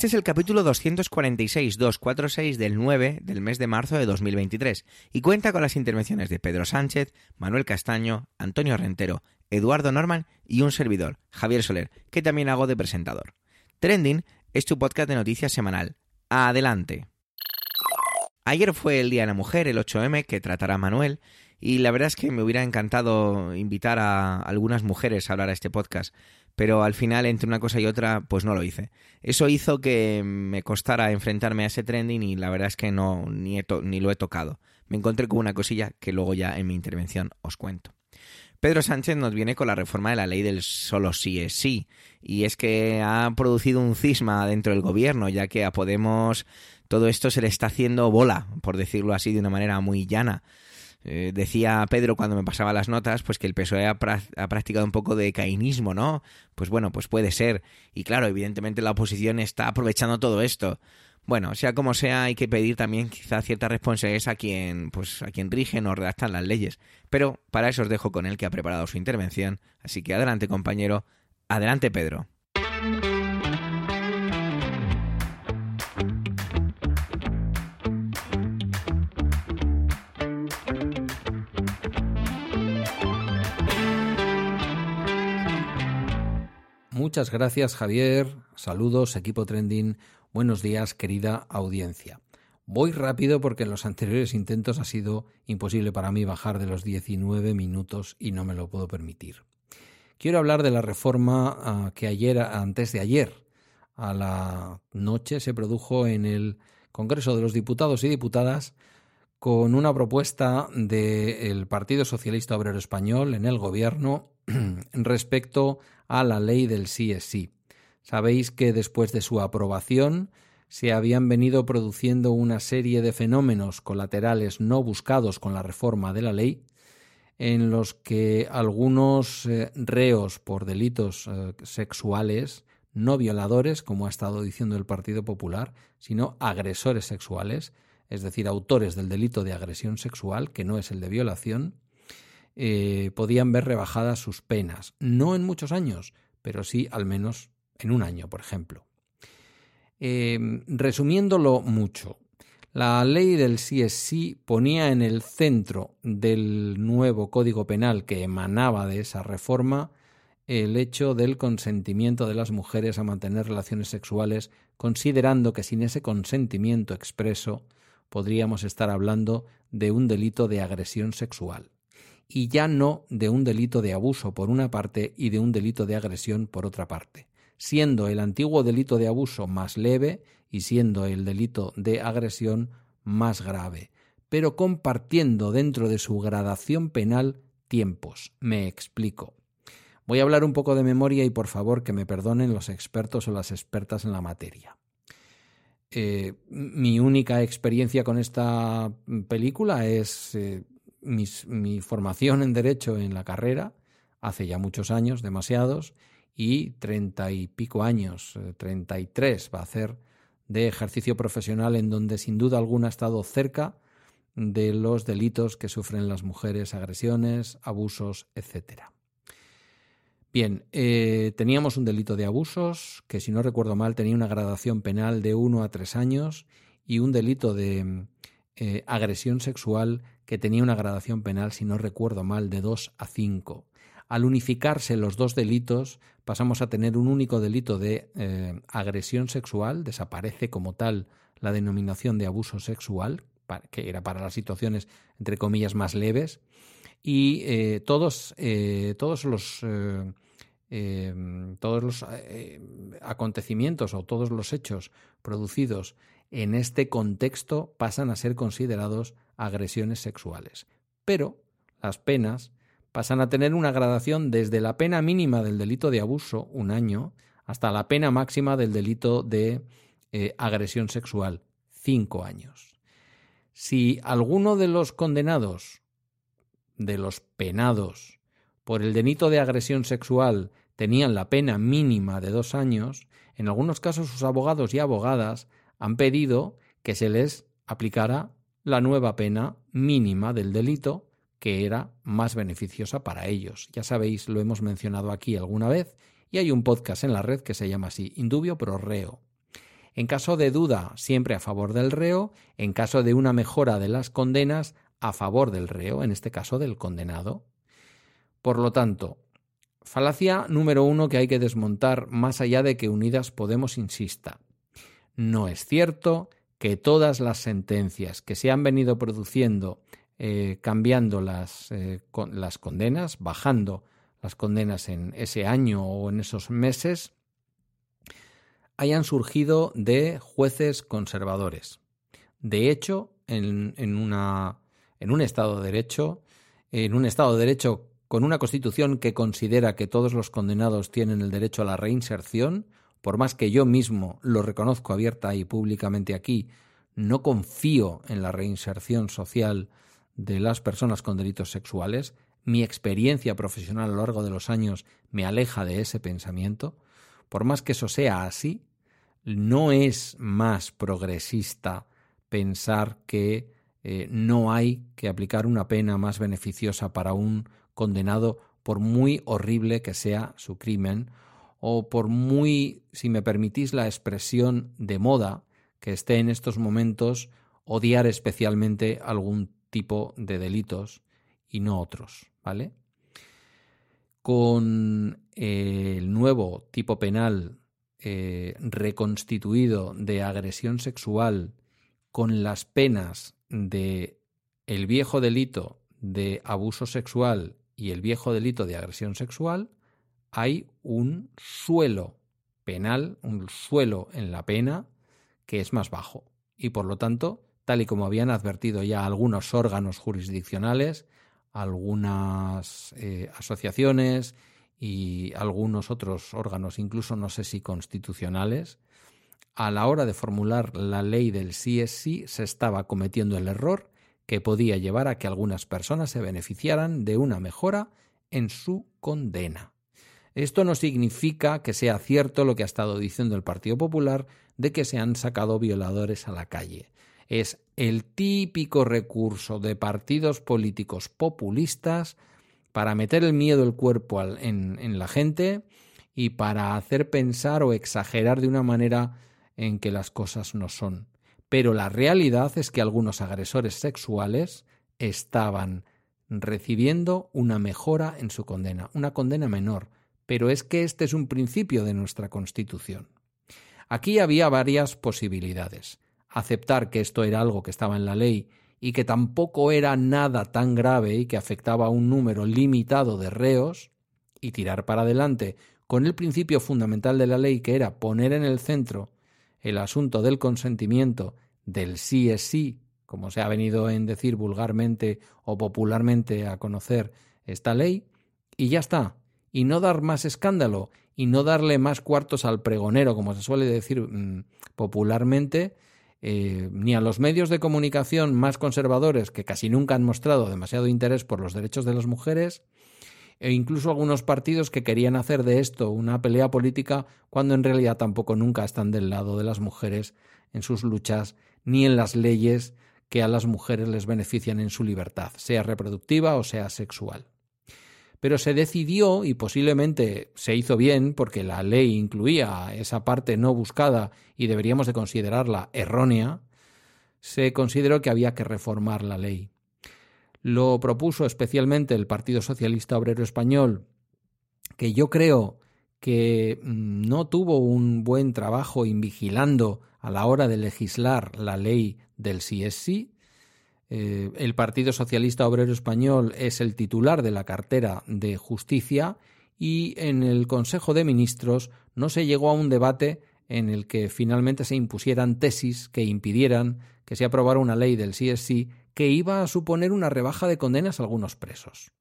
Este es el capítulo 246-246 del 9 del mes de marzo de 2023 y cuenta con las intervenciones de Pedro Sánchez, Manuel Castaño, Antonio Rentero, Eduardo Norman y un servidor, Javier Soler, que también hago de presentador. Trending es tu podcast de noticias semanal. Adelante. Ayer fue el Día de la Mujer, el 8M, que tratará Manuel, y la verdad es que me hubiera encantado invitar a algunas mujeres a hablar a este podcast, pero al final entre una cosa y otra pues no lo hice. Eso hizo que me costara enfrentarme a ese trending y la verdad es que no ni, ni lo he tocado. Me encontré con una cosilla que luego ya en mi intervención os cuento. Pedro Sánchez nos viene con la reforma de la ley del solo sí es sí, y es que ha producido un cisma dentro del gobierno, ya que a Podemos todo esto se le está haciendo bola, por decirlo así de una manera muy llana. Eh, decía Pedro cuando me pasaba las notas, pues que el PSOE ha, practicado un poco de cainismo, ¿no? Pues bueno, pues puede ser. Y claro, evidentemente la oposición está aprovechando todo esto. Bueno, sea como sea, hay que pedir también quizá cierta responsabilidad a quien, pues, a quien rigen o redactan las leyes. Pero para eso os dejo con él que ha preparado su intervención. Así que adelante, compañero. Adelante, Pedro. Muchas gracias Javier, saludos equipo trending, buenos días querida audiencia. Voy rápido porque en los anteriores intentos ha sido imposible para mí bajar de los 19 minutos y no me lo puedo permitir. Quiero hablar de la reforma ah, que ayer, antes de ayer, a la noche se produjo en el Congreso de los Diputados y Diputadas con una propuesta del Partido Socialista Obrero Español en el Gobierno respecto a la ley del sí es sí. Sabéis que después de su aprobación se habían venido produciendo una serie de fenómenos colaterales no buscados con la reforma de la ley, en los que algunos eh, reos por delitos eh, sexuales, no violadores, como ha estado diciendo el Partido Popular, sino agresores sexuales, es decir, autores del delito de agresión sexual, que no es el de violación, eh, podían ver rebajadas sus penas. No en muchos años, pero sí al menos en un año, por ejemplo. Em, resumiéndolo mucho, la ley del sí es sí ponía en el centro del nuevo Código Penal que emanaba de esa reforma el hecho del consentimiento de las mujeres a mantener relaciones sexuales, considerando que sin ese consentimiento expreso podríamos estar hablando de un delito de agresión sexual y ya no de un delito de abuso por una parte y de un delito de agresión por otra parte, siendo el antiguo delito de abuso más leve y siendo el delito de agresión más grave, pero compartiendo dentro de su gradación penal tiempos. Me explico. Voy a hablar un poco de memoria y por favor que me perdonen los expertos o las expertas en la materia. Eh, mi única experiencia con esta película es eh, mi formación en Derecho en la carrera, hace ya muchos años, demasiados, y treinta y pico años, eh, treinta y tres va a hacer de ejercicio profesional en donde sin duda alguna ha estado cerca de los delitos que sufren las mujeres, agresiones, abusos, etc. Bien, eh, teníamos un delito de abusos que si no recuerdo mal tenía una gradación penal de uno a tres años y un delito de eh, agresión sexual que tenía una gradación penal, si no recuerdo mal, de 2 a 5. Al unificarse los dos delitos, pasamos a tener un único delito de eh, agresión sexual, desaparece como tal la denominación de abuso sexual, que era para las situaciones, entre comillas, más leves, y todos, todos los... todos los acontecimientos o todos los hechos producidos en este contexto pasan a ser considerados agresiones sexuales. Pero las penas pasan a tener una gradación desde la pena mínima del delito de abuso, un año, hasta la pena máxima del delito de eh, agresión sexual, cinco años. Si alguno de los condenados, de los penados, por el delito de agresión sexual tenían la pena mínima de dos años, en algunos casos sus abogados y abogadas han pedido que se les aplicara la nueva pena mínima del delito que era más beneficiosa para ellos. Ya sabéis, lo hemos mencionado aquí alguna vez y hay un podcast en la red que se llama así, Indubio pro reo. En caso de duda, siempre a favor del reo, en caso de una mejora de las condenas, a favor del reo, en este caso del condenado. Por lo tanto, falacia número uno que hay que desmontar más allá de que Unidas Podemos insista. No es cierto que todas las sentencias que se han venido produciendo eh, cambiando las, eh, las condenas, bajando las condenas en ese año o en esos meses, hayan surgido de jueces conservadores. De hecho, en, en, una, en un Estado de Derecho, en un Estado de Derecho con una Constitución que considera que todos los condenados tienen el derecho a la reinserción, por más que yo mismo lo reconozco abierta y públicamente aquí, no confío en la reinserción social de las personas con delitos sexuales, mi experiencia profesional a lo largo de los años me aleja de ese pensamiento, por más que eso sea así, no es más progresista pensar que eh, no hay que aplicar una pena más beneficiosa para un condenado por muy horrible que sea su crimen o por muy, si me permitís la expresión de moda, que esté en estos momentos odiar especialmente algún tipo de delitos y no otros, ¿vale? Con eh, el nuevo tipo penal eh, reconstituido de agresión sexual, con las penas de el viejo delito de abuso sexual y el viejo delito de agresión sexual, hay un suelo penal, un suelo en la pena que es más bajo. Y por lo tanto, tal y como habían advertido ya algunos órganos jurisdiccionales, algunas eh, asociaciones y algunos otros órganos, incluso no sé si constitucionales, a la hora de formular la ley del sí es sí se estaba cometiendo el error que podía llevar a que algunas personas se beneficiaran de una mejora en su condena. Esto no significa que sea cierto lo que ha estado diciendo el Partido Popular de que se han sacado violadores a la calle es el típico recurso de partidos políticos populistas para meter el miedo del cuerpo en la gente y para hacer pensar o exagerar de una manera en que las cosas no son. Pero la realidad es que algunos agresores sexuales estaban recibiendo una mejora en su condena, una condena menor, pero es que este es un principio de nuestra Constitución. Aquí había varias posibilidades aceptar que esto era algo que estaba en la ley y que tampoco era nada tan grave y que afectaba a un número limitado de reos, y tirar para adelante con el principio fundamental de la ley que era poner en el centro el asunto del consentimiento, del sí es sí, como se ha venido en decir vulgarmente o popularmente a conocer esta ley, y ya está, y no dar más escándalo y no darle más cuartos al pregonero, como se suele decir mm, popularmente, eh, ni a los medios de comunicación más conservadores, que casi nunca han mostrado demasiado interés por los derechos de las mujeres, e incluso algunos partidos que querían hacer de esto una pelea política cuando en realidad tampoco nunca están del lado de las mujeres en sus luchas ni en las leyes que a las mujeres les benefician en su libertad, sea reproductiva o sea sexual pero se decidió, y posiblemente se hizo bien, porque la ley incluía esa parte no buscada y deberíamos de considerarla errónea, se consideró que había que reformar la ley. Lo propuso especialmente el Partido Socialista Obrero Español, que yo creo que mm, no tuvo un buen trabajo invigilando a la hora de legislar la ley del CSC, eh, el Partido Socialista Obrero Español es el titular de la cartera de Justicia y en el Consejo de Ministros no se llegó a un debate en el que finalmente se impusieran tesis que impidieran que se aprobara una ley del CSC que iba a suponer una rebaja de condenas a algunos presos.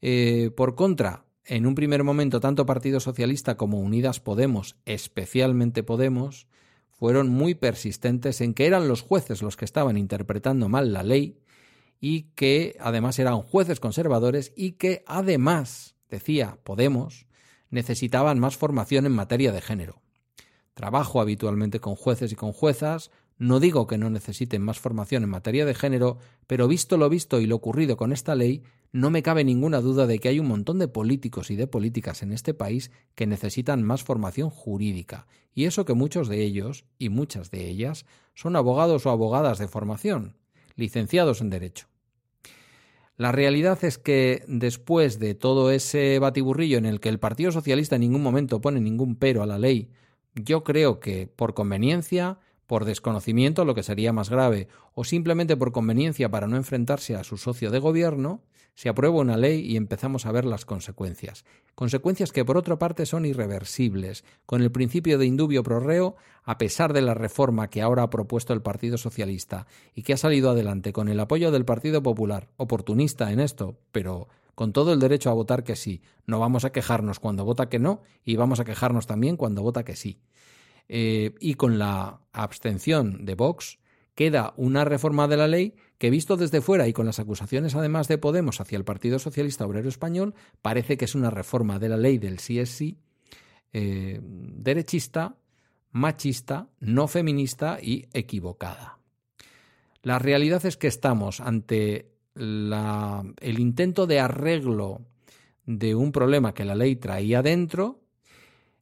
Eh, por contra, en un primer momento, tanto Partido Socialista como Unidas Podemos, especialmente Podemos, fueron muy persistentes en que eran los jueces los que estaban interpretando mal la ley y que además eran jueces conservadores y que además, decía Podemos, necesitaban más formación en materia de género. Trabajo habitualmente con jueces y con juezas, no digo que no necesiten más formación en materia de género, pero visto lo visto y lo ocurrido con esta ley, no me cabe ninguna duda de que hay un montón de políticos y de políticas en este país que necesitan más formación jurídica, y eso que muchos de ellos, y muchas de ellas, son abogados o abogadas de formación, licenciados en Derecho. La realidad es que después de todo ese batiburrillo en el que el Partido Socialista en ningún momento pone ningún pero a la ley, yo creo que por conveniencia por desconocimiento, lo que sería más grave, o simplemente por conveniencia para no enfrentarse a su socio de gobierno, se aprueba una ley y empezamos a ver las consecuencias. Consecuencias que por otra parte son irreversibles, con el principio de indubio pro reo, a pesar de la reforma que ahora ha propuesto el Partido Socialista y que ha salido adelante con el apoyo del Partido Popular, oportunista en esto, pero con todo el derecho a votar que sí. No vamos a quejarnos cuando vota que no y vamos a quejarnos también cuando vota que sí. Eh, y con la abstención de Vox, queda una reforma de la ley que, visto desde fuera y con las acusaciones además de Podemos hacia el Partido Socialista Obrero Español, parece que es una reforma de la ley del sí, eh, derechista, machista, no feminista y equivocada. La realidad es que estamos ante el intento de arreglo de un problema que la ley traía dentro.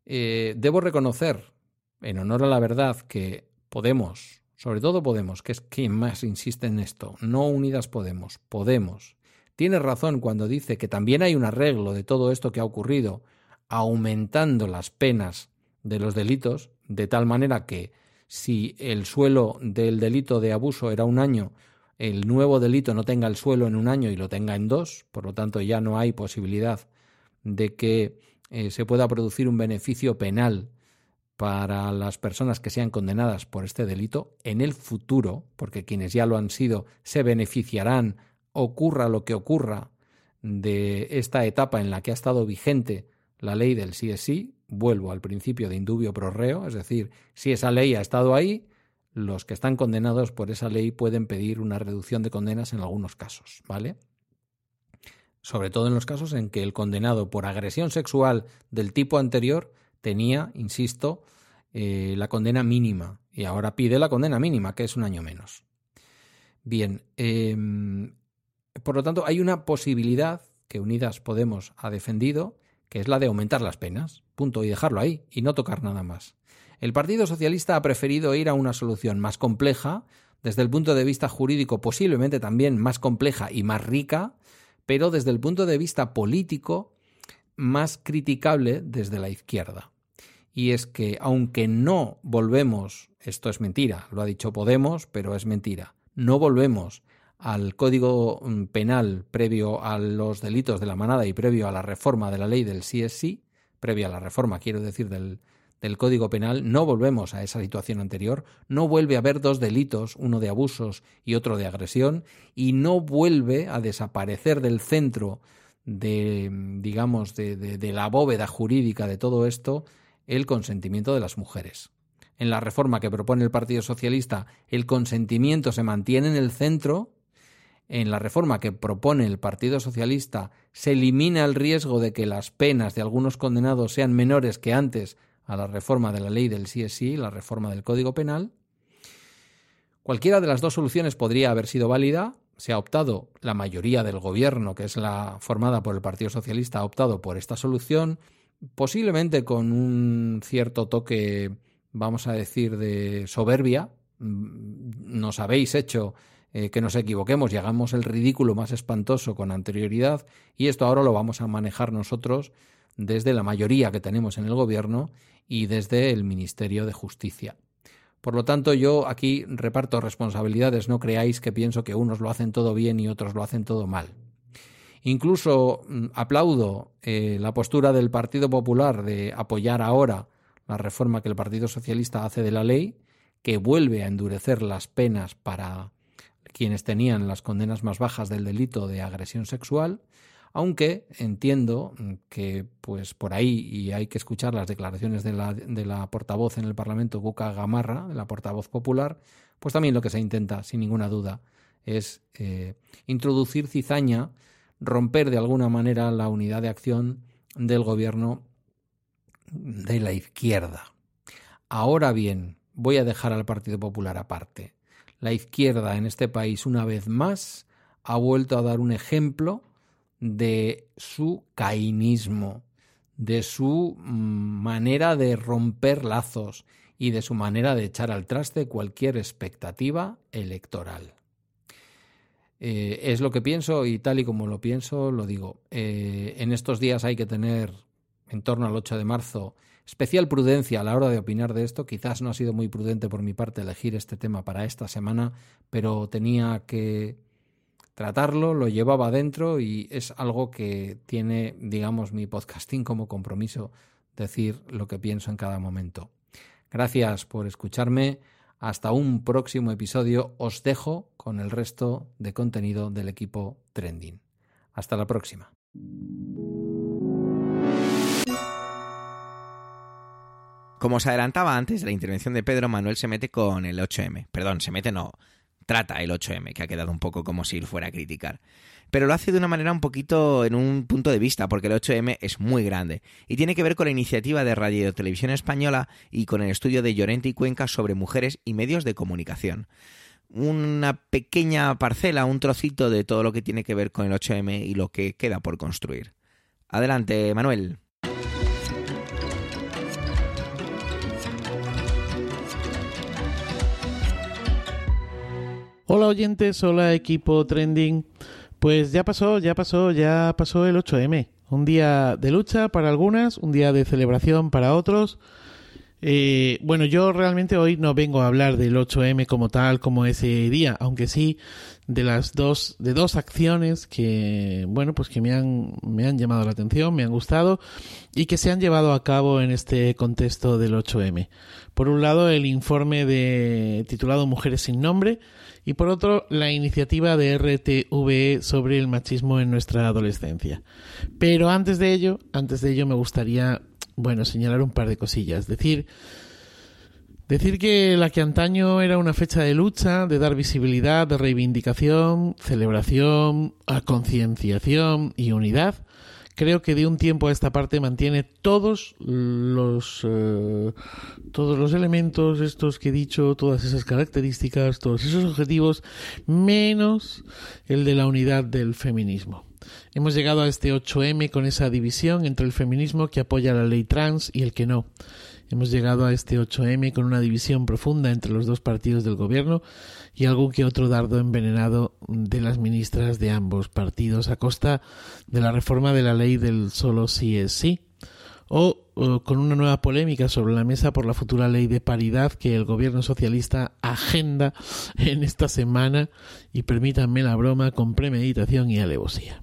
Eh, debo reconocer en honor a la verdad, que Podemos, sobre todo Podemos, que es quien más insiste en esto, no Unidas Podemos, Podemos, tiene razón cuando dice que también hay un arreglo de todo esto que ha ocurrido, aumentando las penas de los delitos, de tal manera que si el suelo del delito de abuso era un año, el nuevo delito no tenga el suelo en un año y lo tenga en dos, por lo tanto ya no hay posibilidad de que eh, se pueda producir un beneficio penal para las personas que sean condenadas por este delito en el futuro, porque quienes ya lo han sido se beneficiarán, ocurra lo que ocurra, de esta etapa en la que ha estado vigente la ley del sí es sí, vuelvo al principio de indubio pro reo, es decir, si esa ley ha estado ahí, los que están condenados por esa ley pueden pedir una reducción de condenas en algunos casos, ¿vale? Sobre todo en los casos en que el condenado por agresión sexual del tipo anterior tenía, insisto, eh, la condena mínima y ahora pide la condena mínima, que es un año menos. Bien, em, por lo tanto, hay una posibilidad que Unidas Podemos ha defendido, que es la de aumentar las penas, punto, y dejarlo ahí, y no tocar nada más. El Partido Socialista ha preferido ir a una solución más compleja, desde el punto de vista jurídico posiblemente también más compleja y más rica, pero desde el punto de vista político más criticable desde la izquierda. Y es que aunque no volvemos, esto es mentira, lo ha dicho Podemos, pero es mentira, no volvemos al Código mm, Penal previo a los delitos de la manada y previo a la reforma de la ley del CSI, previo a la reforma, quiero decir, del, del Código Penal, no volvemos a esa situación anterior, no vuelve a haber dos delitos, uno de abusos y otro de agresión, y no vuelve a desaparecer del centro de, digamos, de, la bóveda jurídica de todo esto el consentimiento de las mujeres. En la reforma que propone el Partido Socialista, el consentimiento se mantiene en el centro. En la reforma que propone el Partido Socialista, se elimina el riesgo de que las penas de algunos condenados sean menores que antes a la reforma de la ley del CSI, la reforma del Código Penal. Cualquiera de las dos soluciones podría haber sido válida, se ha optado, la mayoría del gobierno, que es la formada por el Partido Socialista, ha optado por esta solución, posiblemente con un cierto toque, vamos a decir, de soberbia. Mm, nos habéis hecho eh, que nos equivoquemos y hagamos el ridículo más espantoso con anterioridad, y esto ahora lo vamos a manejar nosotros desde la mayoría que tenemos en el gobierno y desde el Ministerio de Justicia. Por lo tanto, yo aquí reparto responsabilidades, no creáis que pienso que unos lo hacen todo bien y otros lo hacen todo mal. Incluso mm, aplaudo eh, la postura del Partido Popular de apoyar ahora la reforma que el Partido Socialista hace de la ley, que vuelve a endurecer las penas para quienes tenían las condenas más bajas del delito de agresión sexual, aunque entiendo que pues por ahí, y hay que escuchar las declaraciones de la, de la portavoz en el Parlamento, Buca Gamarra, la portavoz popular, pues también lo que se intenta, sin ninguna duda, es eh, introducir cizaña, romper de alguna manera la unidad de acción del gobierno de la izquierda. Ahora bien, voy a dejar al Partido Popular aparte. La izquierda en este país, una vez más, ha vuelto a dar un ejemplo de su cainismo, de su mm, manera de romper lazos y de su manera de echar al traste cualquier expectativa electoral. Eh, es lo que pienso y tal y como lo pienso lo digo. Eh, en estos días hay que tener, en torno al 8 de marzo, especial prudencia a la hora de opinar de esto. Quizás no ha sido muy prudente por mi parte elegir este tema para esta semana, pero tenía que tratarlo, lo llevaba adentro y es algo que tiene, digamos, mi podcasting como compromiso decir lo que pienso en cada momento. Gracias por escucharme. Hasta un próximo episodio. Os dejo con el resto de contenido del equipo Trending. Hasta la próxima. Como os adelantaba antes de la intervención de Pedro, Manuel se mete con el 8M. Perdón, se mete no, trata el 8M, que ha quedado un poco como si fuera a criticar pero lo hace de una manera un poquito en un punto de vista, porque el 8M es muy grande y tiene que ver con la iniciativa de Radio Televisión Española y con el estudio de Llorente y Cuenca sobre mujeres y medios de comunicación. Una pequeña parcela, un trocito de todo lo que tiene que ver con el 8M y lo que queda por construir. Adelante, Manuel. Hola oyentes, hola equipo trending. Pues ya pasó, ya pasó, ya pasó el 8M. Un día de lucha para algunas, un día de celebración para otros. Eh, bueno, yo realmente hoy no vengo a hablar del 8M como tal, como ese día, aunque sí de las dos, de dos acciones que, bueno, pues que me han, me han llamado la atención, me han gustado y que se han llevado a cabo en este contexto del 8M. Por un lado, el informe de, titulado Mujeres sin nombre, y por otro la iniciativa de RTVE sobre el machismo en nuestra adolescencia. Pero antes de ello, antes de ello me gustaría, bueno, señalar un par de cosillas, decir Decir que la que antaño era una fecha de lucha, de dar visibilidad, de reivindicación, celebración, concienciación y unidad, creo que de un tiempo a esta parte mantiene todos los eh, todos los elementos estos que he dicho, todas esas características, todos esos objetivos, menos el de la unidad del feminismo. Hemos llegado a este 8M con esa división entre el feminismo que apoya la ley trans y el que no. Hemos llegado a este 8M con una división profunda entre los dos partidos del gobierno y algún que otro dardo envenenado de las ministras de ambos partidos a costa de la reforma de la ley del solo sí es sí o, con una nueva polémica sobre la mesa por la futura ley de paridad que el gobierno socialista agenda en esta semana y permítanme la broma con premeditación y alevosía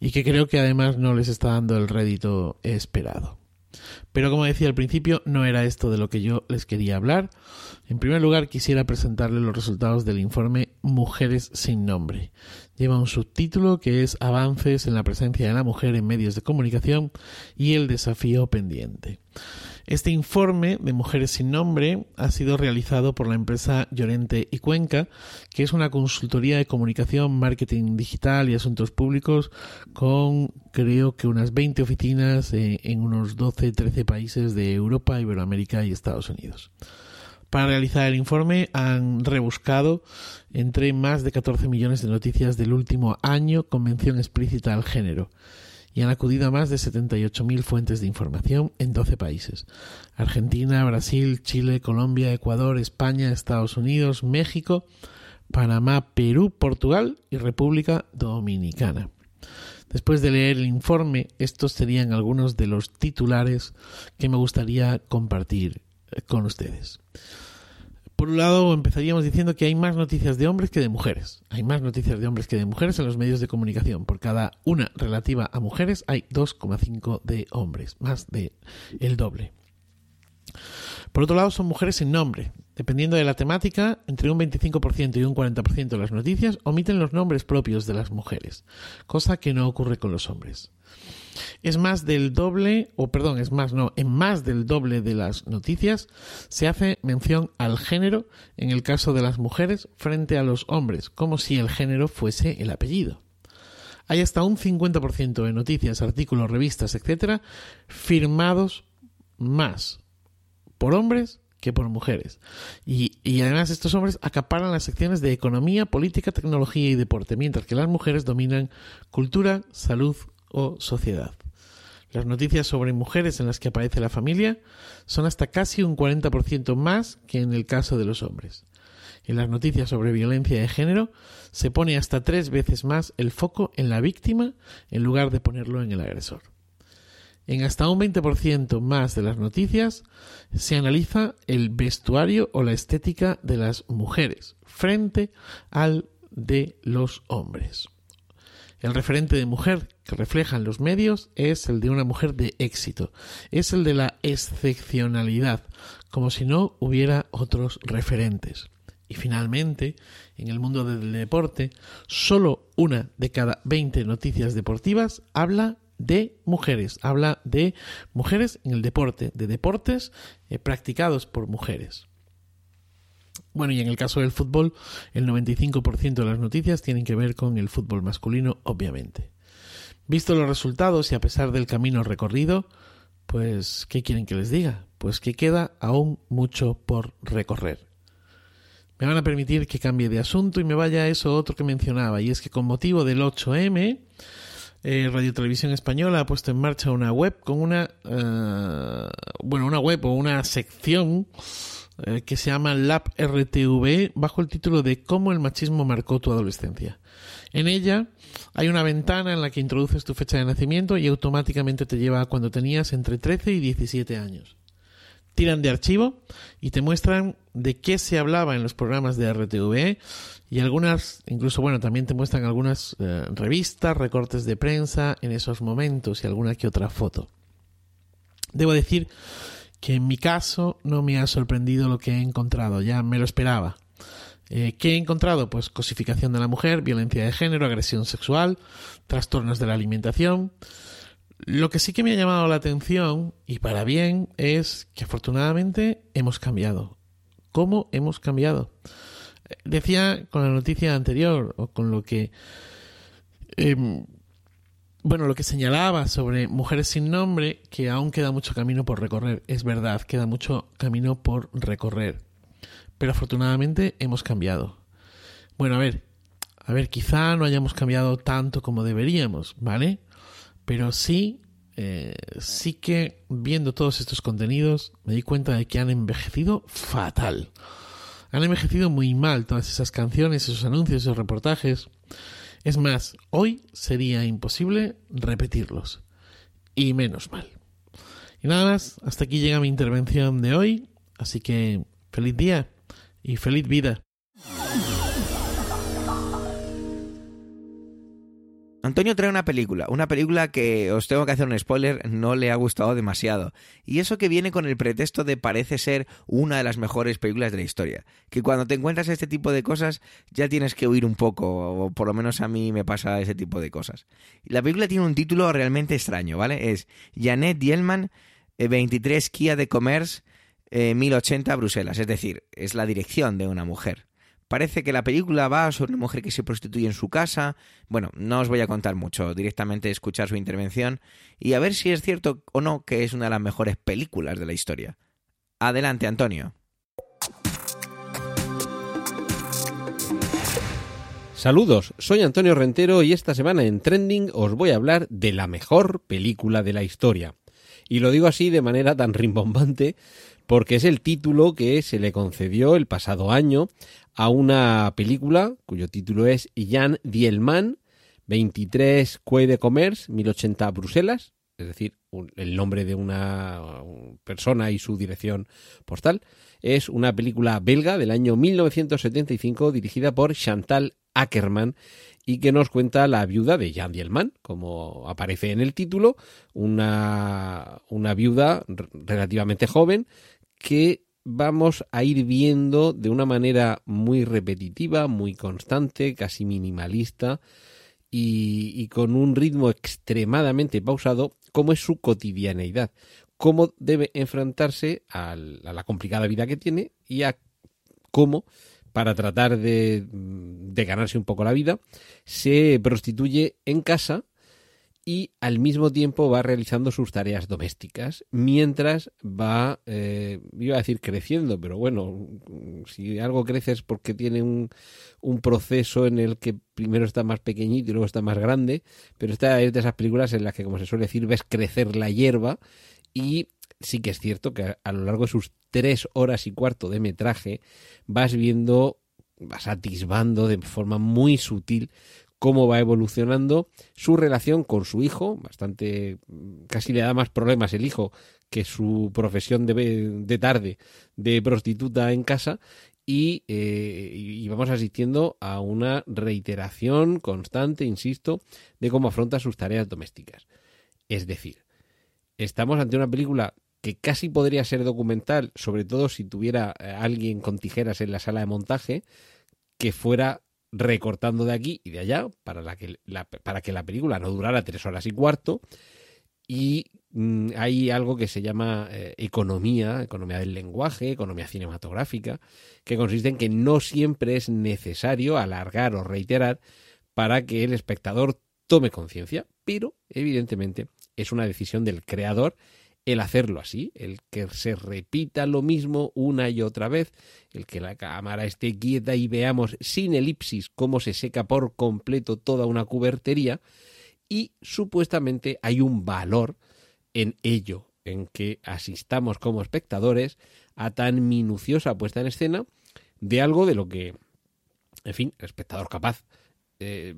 y que creo que además no les está dando el rédito esperado. Pero como decía al principio, no era esto de lo que yo les quería hablar. En primer lugar, quisiera presentarles los resultados del informe Mujeres sin nombre. Lleva un subtítulo que es Avances en la presencia de la mujer en medios de comunicación y el desafío pendiente. Este informe de Mujeres sin Nombre ha sido realizado por la empresa Llorente y Cuenca, que es una consultoría de comunicación, marketing digital y asuntos públicos con creo que unas 20 oficinas en unos 12-13 países de Europa, Iberoamérica y Estados Unidos. Para realizar el informe han rebuscado entre más de 14 millones de noticias del último año con mención explícita al género y han acudido a más de 78.000 fuentes de información en 12 países. Argentina, Brasil, Chile, Colombia, Ecuador, España, Estados Unidos, México, Panamá, Perú, Portugal y República Dominicana. Después de leer el informe, estos serían algunos de los titulares que me gustaría compartir eh, con ustedes. Por un lado, empezaríamos diciendo que hay más noticias de hombres que de mujeres. Hay más noticias de hombres que de mujeres en los medios de comunicación. Por cada una relativa a mujeres hay 2,5 de hombres, más de doble. Por otro lado, son mujeres sin nombre. Dependiendo de la temática, entre un 25% y un 40% de las noticias omiten los nombres propios de las mujeres, cosa que no ocurre con los hombres es más del doble, o perdón, es más, no, en más del doble de las noticias se hace mención al género en el caso de las mujeres frente a los hombres, como si el género fuese el apellido. Hay hasta un 50% de noticias, artículos, revistas, etcétera, firmados más por hombres que por mujeres. Y, y, además estos hombres acaparan las secciones de economía, política, tecnología y deporte, mientras que las mujeres dominan cultura, salud o sociedad. Las noticias sobre mujeres en las que aparece la familia son hasta casi un 40% más que en el caso de los hombres. En las noticias sobre violencia de género se pone hasta tres veces más el foco en la víctima en lugar de ponerlo en el agresor. En hasta un 20% más de las noticias se analiza el vestuario o la estética de las mujeres frente al de los hombres. El referente de mujer que reflejan los medios es el de una mujer de éxito, es el de la excepcionalidad, como si no hubiera otros referentes. Y finalmente, en el mundo del deporte, solo una de cada 20 noticias deportivas habla de mujeres, habla de mujeres en el deporte, de deportes eh, practicados por mujeres. Bueno, y en el caso del fútbol, el 95% de las noticias tienen que ver con el fútbol masculino, obviamente. Visto los resultados y a pesar del camino recorrido, pues, ¿qué quieren que les diga? Pues que queda aún mucho por recorrer. Me van a permitir que cambie de asunto y me vaya a eso otro que mencionaba, y es que con motivo del 8M, eh, Radio Televisión Española ha puesto en marcha una web con una, eh, bueno, una web o una sección eh, que se llama Lab RTV bajo el título de Cómo el machismo marcó tu adolescencia. En ella hay una ventana en la que introduces tu fecha de nacimiento y automáticamente te lleva a cuando tenías entre 13 y 17 años. Tiran de archivo y te muestran de qué se hablaba en los programas de RTV y algunas, incluso bueno, también te muestran algunas eh, revistas, recortes de prensa en esos momentos y alguna que otra foto. Debo decir que en mi caso no me ha sorprendido lo que he encontrado, ya me lo esperaba. Eh, ¿Qué he encontrado? Pues cosificación de la mujer, violencia de género, agresión sexual, trastornos de la alimentación. Lo que sí que me ha llamado la atención, y para bien, es que afortunadamente hemos cambiado. ¿Cómo hemos cambiado? Decía con la noticia anterior, o con lo que em, bueno, lo que señalaba sobre Mujeres sin Nombre, que aún queda mucho camino por recorrer. Es verdad, queda mucho camino por recorrer. Pero afortunadamente hemos cambiado. Bueno, a ver, a ver, quizá no hayamos cambiado tanto como deberíamos, ¿vale? Pero sí, eh, sí que viendo todos estos contenidos me di cuenta de que han envejecido fatal. Han envejecido muy mal todas esas canciones, esos anuncios, esos reportajes. Es más, hoy sería imposible repetirlos. Y menos mal. Y nada más, hasta aquí llega mi intervención de hoy. Así que feliz día y feliz vida. Antonio trae una película, una película que os tengo que hacer un spoiler, no le ha gustado demasiado. Y eso que viene con el pretexto de parece ser una de las mejores películas de la historia. Que cuando te encuentras este tipo de cosas ya tienes que huir un poco, o por lo menos a mí me pasa ese tipo de cosas. La película tiene un título realmente extraño, ¿vale? Es Janet Dielman, 23 eh, Kia de Commerce, 1080 eh, Bruselas. Es decir, es la dirección de una mujer. Parece que la película va sobre una mujer que se prostituye en su casa. Bueno, no os voy a contar mucho, directamente escuchar su intervención y a ver si es cierto o no que es una de las mejores películas de la historia. Adelante, Antonio. Saludos, soy Antonio Rentero y esta semana en Trending os voy a hablar de la mejor película de la historia. Y lo digo así de manera tan rimbombante porque es el título que se le concedió el pasado año a una película cuyo título es Jan Dielman, 23 Quai de Commerce, 1080 Bruselas, es decir, el nombre de una persona y su dirección postal. Es una película belga del año 1975 dirigida por Chantal Ackerman y que nos cuenta la viuda de Jan Dielman, como aparece en el título, una, una viuda relativamente joven que vamos a ir viendo de una manera muy repetitiva, muy constante, casi minimalista y, con un ritmo extremadamente pausado, cómo es su cotidianeidad, cómo debe enfrentarse a la complicada vida que tiene y a cómo, para tratar de, de ganarse un poco la vida, se prostituye en casa y al mismo tiempo va realizando sus tareas domésticas mientras va, eh, iba a decir creciendo, pero bueno, si algo crece es porque tiene un, un, proceso en el que primero está más pequeñito y luego está más grande, pero esta es de esas películas en las que, como se suele decir, ves crecer la hierba y sí que es cierto que a lo largo de sus tres horas y cuarto de metraje vas viendo, vas atisbando de forma muy sutil cómo va evolucionando su relación con su hijo, bastante, casi le da más problemas el hijo que su profesión de, de tarde de prostituta en casa y, eh, y, vamos asistiendo a una reiteración constante, insisto, de cómo afronta sus tareas domésticas. Es decir, estamos ante una película que casi podría ser documental, sobre todo si tuviera eh, alguien con tijeras en la sala de montaje, que fuera recortando de aquí y de allá para, la que, la, para que la película no durara tres horas y cuarto. Y mm, hay algo que se llama eh, economía, economía del lenguaje, economía cinematográfica, que consiste en que no siempre es necesario alargar o reiterar para que el espectador tome conciencia, pero evidentemente es una decisión del creador el hacerlo así, el que se repita lo mismo una y otra vez, el que la cámara esté quieta y veamos sin elipsis cómo se seca por completo toda una cubertería y supuestamente hay un valor en ello, en que asistamos como espectadores a tan minuciosa puesta en escena de algo de lo que, en fin, el espectador capaz eh,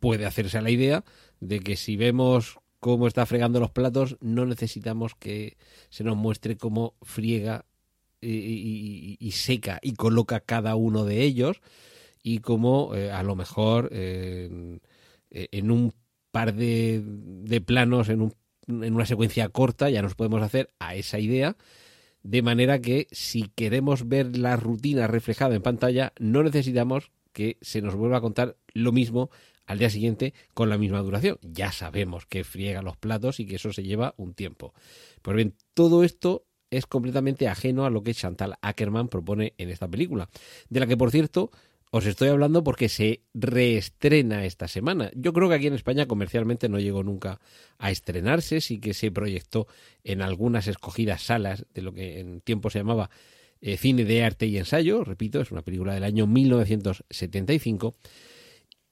puede hacerse a la idea de que si vemos cómo está fregando los platos, no necesitamos que se nos muestre cómo friega y, seca y coloca cada uno de ellos y cómo eh, a lo mejor en un par de, de planos, en, un, en una secuencia corta, ya nos podemos hacer a esa idea. De manera que si queremos ver la rutina reflejada en pantalla, no necesitamos que se nos vuelva a contar lo mismo al día siguiente con la misma duración. Ya sabemos que friega los platos y que eso se lleva un tiempo. Pues bien, todo esto es completamente ajeno a lo que Chantal Ackerman propone en esta película, de la que por cierto os estoy hablando porque se reestrena esta semana. Yo creo que aquí en España comercialmente no llegó nunca a estrenarse, sí que se proyectó en algunas escogidas salas de lo que en tiempo se llamaba eh, cine de arte y ensayo, repito, es una película del año 1975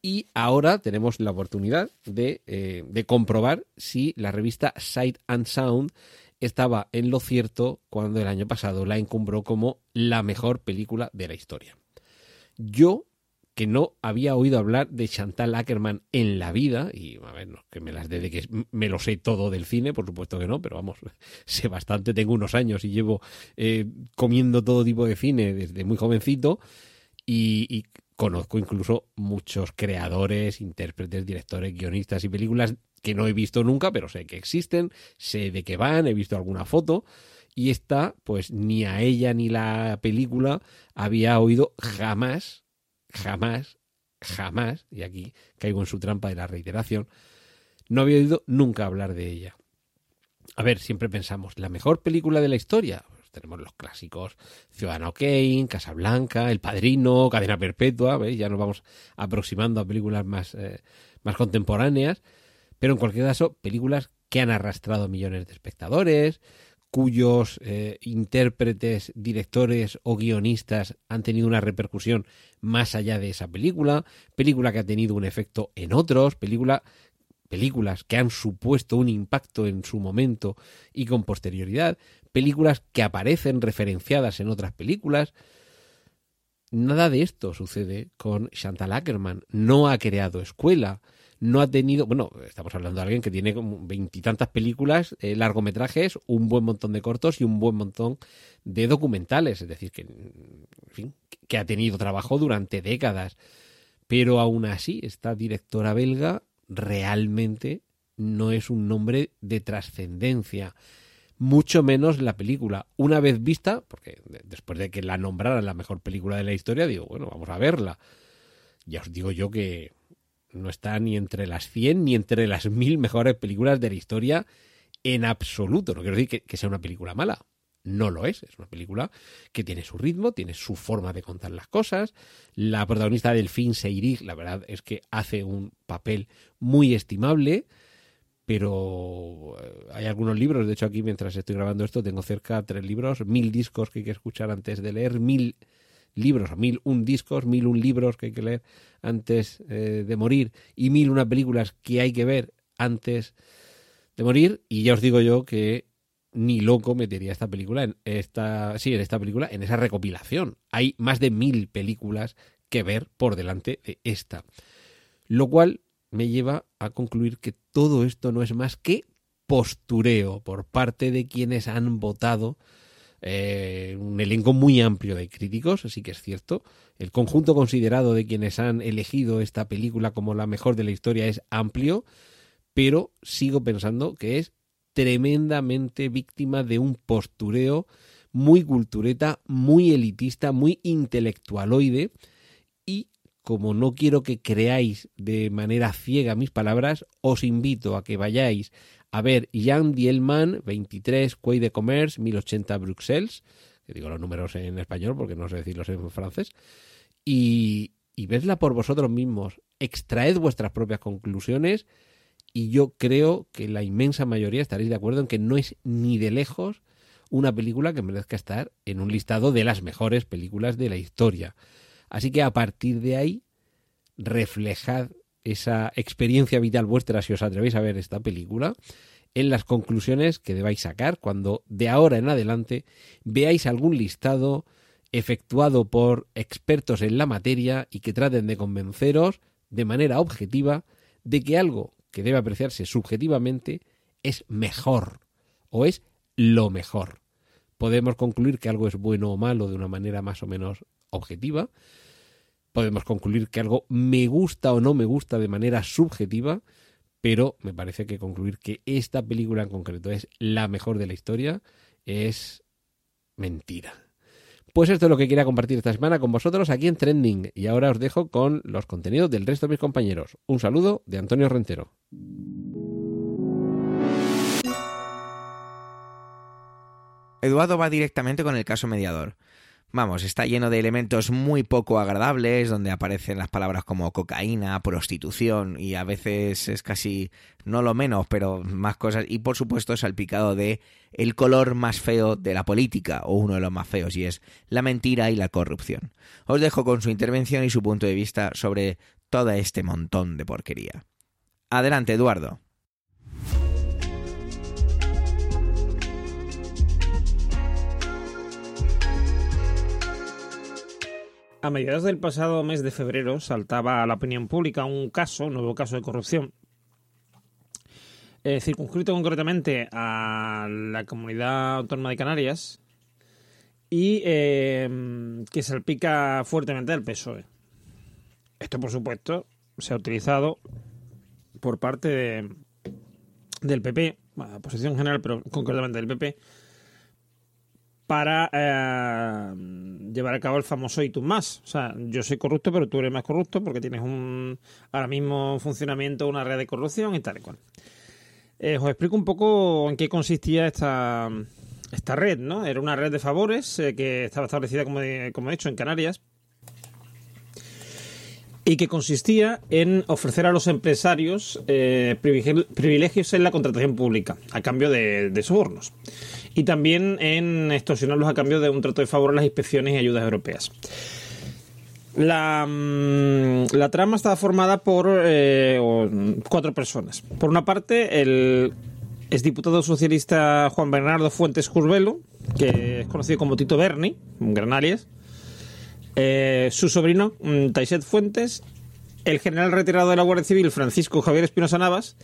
y ahora tenemos la oportunidad eh, de, comprobar si la revista Sight and Sound estaba en lo cierto cuando el año pasado la encumbró como la mejor película de la historia. Yo, que no había oído hablar de Chantal Ackerman en la vida, y a ver, que me las dé de que me lo sé todo del cine, por supuesto que no, pero vamos, sé bastante, tengo unos años y llevo eh, comiendo todo tipo de cine desde muy jovencito, y, conozco incluso muchos creadores, intérpretes, directores, guionistas y películas que no he visto nunca, pero sé que existen, sé de qué van, he visto alguna foto. Y esta, pues ni a ella ni la película había oído jamás, jamás, jamás, y aquí caigo en su trampa de la reiteración, no había oído nunca hablar de ella. A ver, siempre pensamos, la mejor película de la historia tenemos los clásicos Ciudadano Kane, Casablanca, El Padrino, Cadena Perpetua, ¿veis? ya nos vamos aproximando a películas más, eh, más contemporáneas, pero en cualquier caso, películas que han arrastrado millones de espectadores, cuyos eh, intérpretes, directores o guionistas han tenido una repercusión más allá de esa película, película que ha tenido un efecto en otros, película películas que han supuesto un impacto en su momento y con posterioridad, películas que aparecen referenciadas en otras películas. Nada de esto sucede con Chantal Ackerman. No ha creado escuela, no ha tenido, bueno, estamos hablando de alguien que tiene como veintitantas películas, eh, largometrajes, un buen montón de cortos y un buen montón de documentales, es decir, que, que ha tenido trabajo durante décadas. Pero aún así, esta directora belga realmente no es un nombre de trascendencia mucho menos la película. Una vez vista, porque después de que la nombraran la mejor película de la historia, digo, bueno, vamos a verla. Ya os digo yo que no está ni entre las 100 ni entre las mil mejores películas de la historia en absoluto. No quiero decir que, sea una película mala. No lo es. Es una película que tiene su ritmo, tiene su forma de contar las cosas. La protagonista del film, Seirig, la verdad es que hace un papel muy estimable pero eh, hay algunos libros, de hecho aquí mientras estoy grabando esto tengo cerca tres libros, mil discos que hay que escuchar antes de leer, mil libros, mil un discos, mil un libros que hay que leer antes eh, de morir y mil una películas que hay que ver antes de morir. Y ya os digo yo que ni loco metería esta película en esta sí en esta película en esa recopilación. Hay más de mil películas que ver por delante de esta. Lo cual me lleva a concluir que todo esto no es más que postureo por parte de quienes han votado eh, un elenco muy amplio de críticos, así que es cierto. El conjunto considerado de quienes han elegido esta película como la mejor de la historia es amplio, pero sigo pensando que es tremendamente víctima de un postureo muy cultureta, muy elitista, muy intelectualoide como no quiero que creáis de manera ciega mis palabras, os invito a que vayáis a ver Jan Dielman, 23, Quay de Commerce, 1080 Bruxelles, que digo los números en español porque no sé decirlos en francés, y, y vedla por vosotros mismos, extraed vuestras propias conclusiones y yo creo que la inmensa mayoría estaréis de acuerdo en que no es ni de lejos una película que merezca estar en un listado de las mejores películas de la historia. Así que a partir de ahí, reflejad esa experiencia vital vuestra si os atrevéis a ver esta película en las conclusiones que debáis sacar cuando de ahora en adelante veáis algún listado efectuado por expertos en la materia y que traten de convenceros de manera objetiva de que algo que debe apreciarse subjetivamente es mejor o es lo mejor. Podemos concluir que algo es bueno o malo de una manera más o menos objetiva. Podemos concluir que algo me gusta o no me gusta de manera subjetiva, pero me parece que concluir que esta película en concreto es la mejor de la historia es mentira. Pues esto es lo que quería compartir esta semana con vosotros aquí en Trending y ahora os dejo con los contenidos del resto de mis compañeros. Un saludo de Antonio Rentero. Eduardo va directamente con el caso mediador. Vamos, está lleno de elementos muy poco agradables, donde aparecen las palabras como cocaína, prostitución y a veces es casi no lo menos, pero más cosas y por supuesto salpicado de el color más feo de la política o uno de los más feos y es la mentira y la corrupción. Os dejo con su intervención y su punto de vista sobre todo este montón de porquería. Adelante, Eduardo. A mediados del pasado mes de febrero saltaba a la opinión pública un caso, un nuevo caso de corrupción, eh, circunscrito concretamente a la comunidad autónoma de Canarias y eh, que salpica fuertemente al PSOE. Esto, por supuesto, se ha utilizado por parte de, del PP, la posición general, pero concretamente del PP, para eh, llevar a cabo el famoso y tú más. O sea, yo soy corrupto, pero tú eres más corrupto porque tienes un ahora mismo funcionamiento una red de corrupción y tal y cual. Eh, os explico un poco en qué consistía esta, esta red, ¿no? Era una red de favores eh, que estaba establecida, como como he dicho, en Canarias y que consistía en ofrecer a los empresarios eh, privilegios en la contratación pública a cambio de, sobornos y también en extorsionarlos a cambio de un trato de favor a las inspecciones y ayudas europeas. La, mm, trama estaba formada por eh, cuatro personas. Por una parte, el exdiputado socialista Juan Bernardo Fuentes Curbelo, que es conocido como Tito Berni, Granarias, eh, su sobrino, mm, Taiset Fuentes, el general retirado de la Guardia Civil, Francisco Javier Espinosa Navas,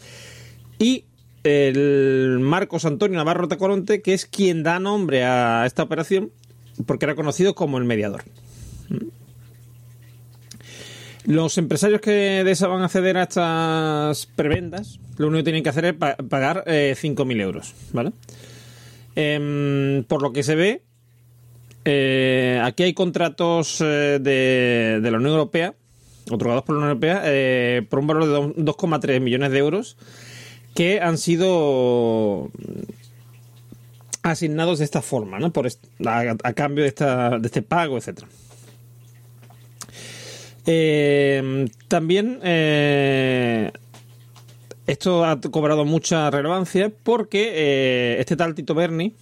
y el Marcos Antonio Navarro Tacoronte, que es quien da nombre a esta operación, porque era conocido como el mediador. Los empresarios que deseaban acceder a estas prebendas, lo único que tienen que hacer es pagar eh, 5.000 euros, ¿vale? Eh, por lo que se ve, eh, aquí hay contratos eh, de, la Unión Europea, otorgados por la Unión Europea, eh, por un valor de 2,3 millones de euros, que han sido asignados de esta forma, ¿no? Por a, cambio de, esta, de este pago, etcétera. Eh, también esto ha cobrado mucha relevancia porque este tal Tito Berni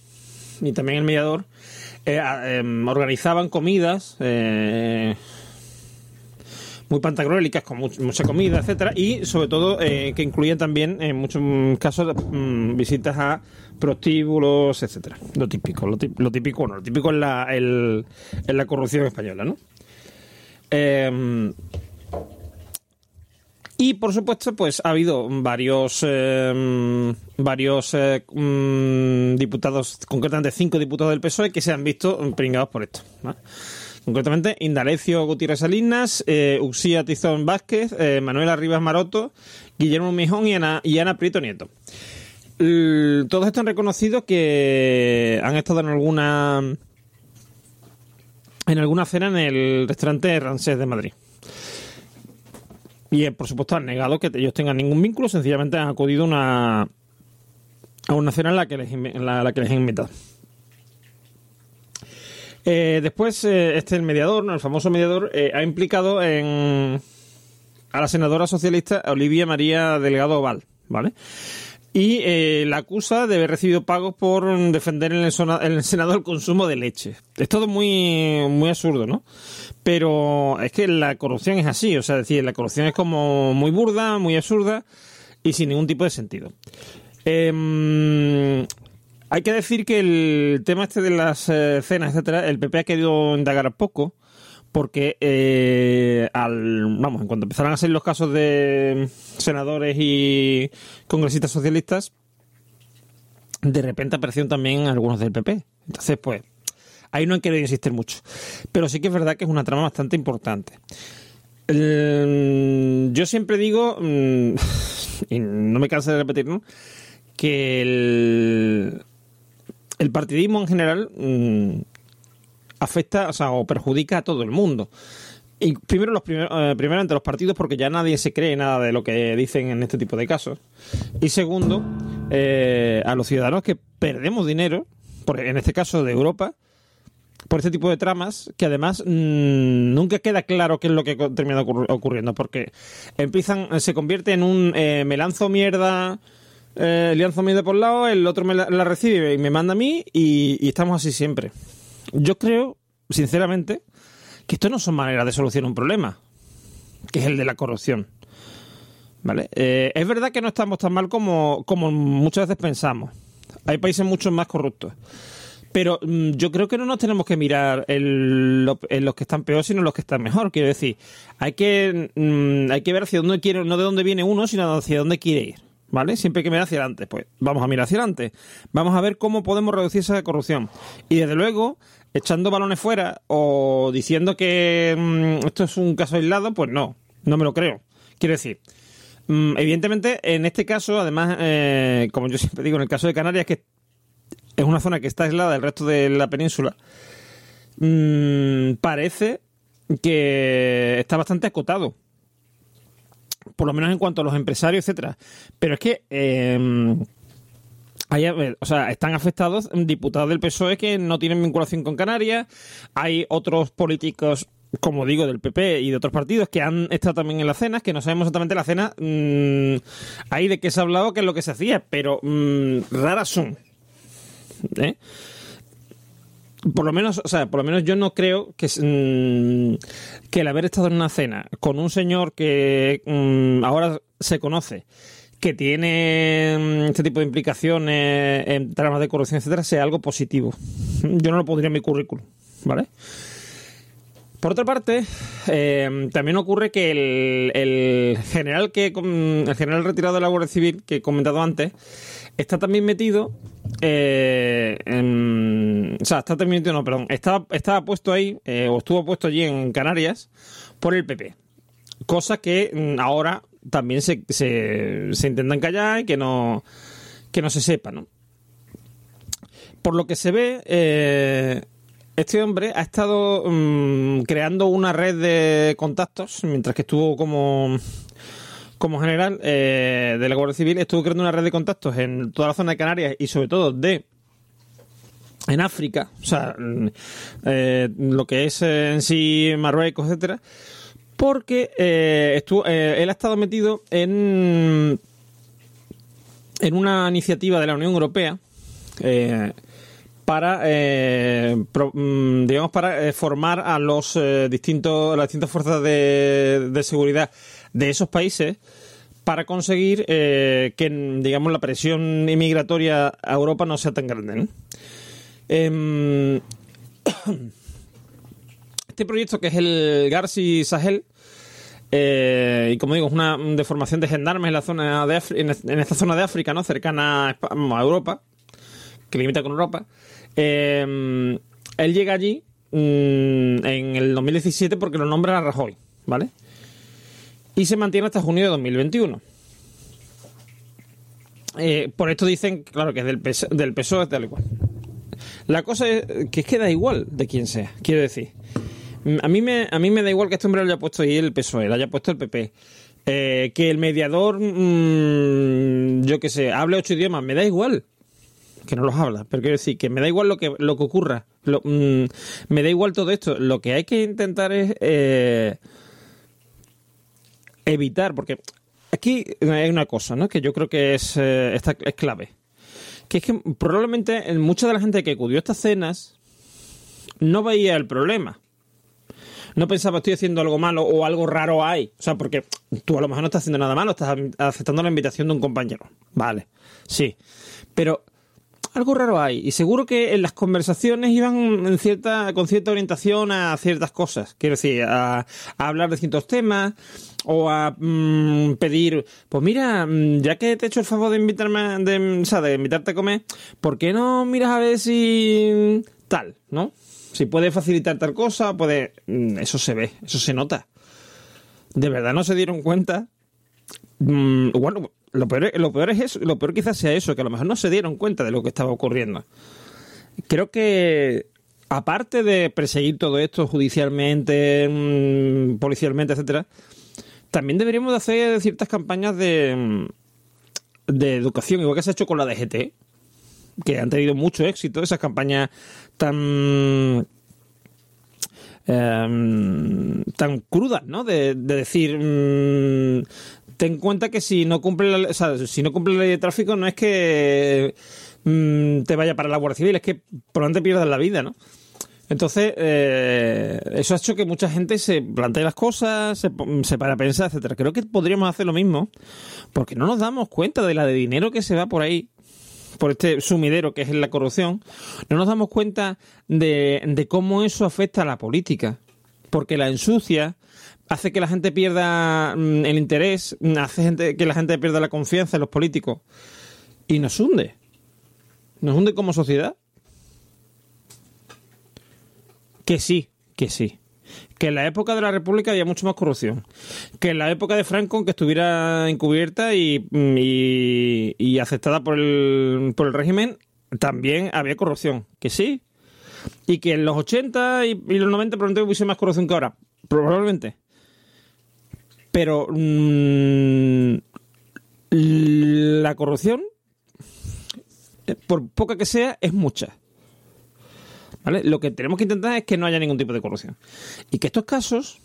y también el mediador organizaban comidas eh, muy pantagruélicas, con mucha comida, etcétera, y sobre todo que incluían también en muchos casos mm, visitas a prostíbulos, etcétera. Lo típico, lo, típico, no, lo típico en la, en la corrupción española, ¿no? Em, y por supuesto, pues ha habido varios em, varios eh, mm, diputados, concretamente cinco diputados del PSOE, que se han visto pringados por esto. Concretamente, Indalecio Gutiérrez Salinas, eh, Uxía Tizón Vázquez, eh, Manuela Rivas Maroto, Guillermo Mijón y Ana, y Ana Prieto Nieto. todos estos han reconocido que han estado en alguna en alguna cena en el restaurante Rancés de Madrid. Y eh, por supuesto han negado que ellos tengan ningún vínculo, sencillamente han acudido una, a una cena en la que les, la, que les invitado. Eh, después, eh, este el mediador, el famoso mediador, ha implicado en a la senadora socialista Olivia María Delgado Val, ¿vale? Y la acusa de haber recibido pagos por defender en el, en Senado el consumo de leche. Es todo muy, muy absurdo, ¿no? Pero es que la corrupción es así, o sea, decir, la corrupción es como muy burda, muy absurda y sin ningún tipo de sentido. Em, hay que decir que el tema este de las eh, cenas, etcétera, el PP ha querido indagar poco, porque eh, al, vamos, en cuanto empezaron a ser los casos de senadores y congresistas socialistas, de repente aparecieron también algunos del PP. Entonces, pues, Ahí no hay que insistir mucho. Pero sí que es verdad que es una trama bastante importante. yo siempre digo, mm, y no me canso de repetirlo, que el, el partidismo en general mm, afecta o, sea, o perjudica a todo el mundo. Y primero, los primeros, eh, primero los partidos, porque ya nadie se cree nada de lo que dicen en este tipo de casos. Y segundo, eh, a los ciudadanos que perdemos dinero, en este caso de Europa, por este tipo de tramas que además mm, nunca queda claro qué es lo que termina ocurriendo porque empiezan se convierte en un eh, me lanzo mierda eh, le lanzo mierda por un lado el otro me la, recibe y me manda a mí y, estamos así siempre yo creo sinceramente que esto no son maneras de solucionar un problema que es el de la corrupción ¿Vale? Eh, es verdad que no estamos tan mal como, como muchas veces pensamos. Hay países mucho más corruptos. Pero mm, yo creo que no nos tenemos que mirar en, los que están peor, sino en los que están mejor. Quiero decir, hay que, mm, hay que ver hacia dónde quiere, no de dónde viene uno, sino hacia dónde quiere ir. ¿Vale? Siempre que mirar hacia adelante. Pues vamos a mirar hacia adelante. Vamos a ver cómo podemos reducir esa corrupción. Y desde luego, echando balones fuera o diciendo que mm, esto es un caso aislado, pues no, no me lo creo. Quiero decir, evidentemente, en este caso, además, eh, como yo siempre digo, en el caso de Canarias, que es una zona que está aislada del resto de la península, mm, parece que está bastante acotado. Por lo menos en cuanto a los empresarios, etcétera. Pero es que em, hay, o sea, están afectados diputados del PSOE que no tienen vinculación con Canarias. Hay otros políticos como digo, del PP y de otros partidos que han estado también en las cenas, que no sabemos exactamente la cena mm, ahí de qué se ha hablado, qué es lo que se hacía, pero mm, raras son. ¿eh? Por lo menos, o sea, por lo menos yo no creo que, mm, que el haber estado en una cena con un señor que mm, ahora se conoce, que tiene mm, este tipo de implicaciones en tramas de corrupción, etcétera, sea algo positivo. Yo no lo pondría en mi currículum, ¿vale? Por otra parte, eh, también ocurre que el, el, general que el general retirado de la Guardia Civil que he comentado antes está también metido eh, o sea, está también metido, no, perdón, estaba, estaba puesto ahí, eh, o estuvo puesto allí en Canarias, por el PP. Cosa que mm, ahora también se, se, se intentan callar y que no, que no se sepa, ¿no? Por lo que se ve, eh, este hombre ha estado mm, creando una red de contactos mientras que estuvo como como general eh, de la Guardia Civil estuvo creando una red de contactos en toda la zona de Canarias y sobre todo de en África, o sea, mm, eh, lo que es en sí Marruecos, etcétera, porque eh, estuvo, él ha estado metido en en una iniciativa de la Unión Europea eh, para, eh, pro- mm, digamos, para eh, formar a los eh, distintos, las distintas fuerzas de, de seguridad de esos países para conseguir eh, que, digamos, la presión inmigratoria a Europa no sea tan grande. Em, este proyecto que es el Garci Sahel, eh, y como digo, es una deformación de gendarmes en la zona de Afri- en, esta zona de África, ¿no? Cercana a, Europa, que limita con Europa. Eh, él llega allí mm, en el 2017 porque lo nombra a Rajoy, ¿vale? Y se mantiene hasta junio de 2021. Eh, por esto dicen, claro, que es del, PS del PSOE tal y cual. La cosa es que es que da igual de quién sea, quiero decir. Mm, A mí me, a mí me da igual que este hombre lo haya puesto ahí el PSOE, lo haya puesto el PP. Eh, que el mediador, mm, yo qué sé, hable ocho idiomas, me da igual. Que no los habla, pero quiero decir que me da igual lo que, lo que ocurra. Mm, me da igual todo esto. Lo que hay que intentar es eh, evitar, porque aquí hay una cosa, ¿no? Que yo creo que es, eh, esta- es clave. Que es que probablemente en mucha de la gente que acudió a estas cenas no veía el problema. No pensaba estoy haciendo algo malo o algo raro hay. O sea, porque tú a lo mejor no estás haciendo nada malo, estás aceptando la invitación de un compañero. Vale, sí. Pero algo raro hay. Y seguro que en las conversaciones iban cierta, con cierta orientación a ciertas cosas. Quiero decir, a, a hablar de ciertos temas o a mm, pedir, pues mira, mm, ya que te he hecho el favor de invitarme, de, de invitarte a comer, ¿por qué no miras a ver si tal, ¿no? Si puede facilitar tal cosa, puede... mm, Eso se ve, eso se nota. ¿De verdad no se dieron cuenta? Mm, bueno, lo peor, lo peor es eso, lo peor quizás sea eso, que a lo mejor no se dieron cuenta de lo que estaba ocurriendo. Creo que aparte de perseguir todo esto judicialmente, mm, policialmente, etcétera, también deberíamos de hacer ciertas campañas de, mm, de educación, igual que se ha hecho con la DGT, que han tenido mucho éxito, esas campañas tan em, tan crudas, ¿no? De, de decir, mm, ten en cuenta que si no cumple la, o sea, si no cumple la ley de tráfico no es que mm, te vaya para la Guardia Civil, es que probablemente pierdas la vida, ¿no? Entonces, eh, eso ha hecho que mucha gente se plantee las cosas, se, para a pensar, etcétera. Creo que podríamos hacer lo mismo, porque no nos damos cuenta de la de dinero que se va por ahí, por este sumidero que es la corrupción. No nos damos cuenta de cómo eso afecta a la política, porque la ensucia, hace que la gente pierda mm, el interés, mm, hace gente, que la gente pierda la confianza en los políticos y nos hunde. Nos hunde como sociedad. Que sí, que sí. Que en la época de la República había mucho más corrupción. Que en la época de Franco, aunque estuviera encubierta y, y, y aceptada por el, por el régimen, también había corrupción. Que sí. Y que en los 80 y, y los 90 probablemente hubiese más corrupción que ahora. Probablemente. Pero mm, la corrupción, eh, por poca que sea, es mucha. ¿Vale? Lo que tenemos que intentar es que no haya ningún tipo de corrupción. Y que estos casos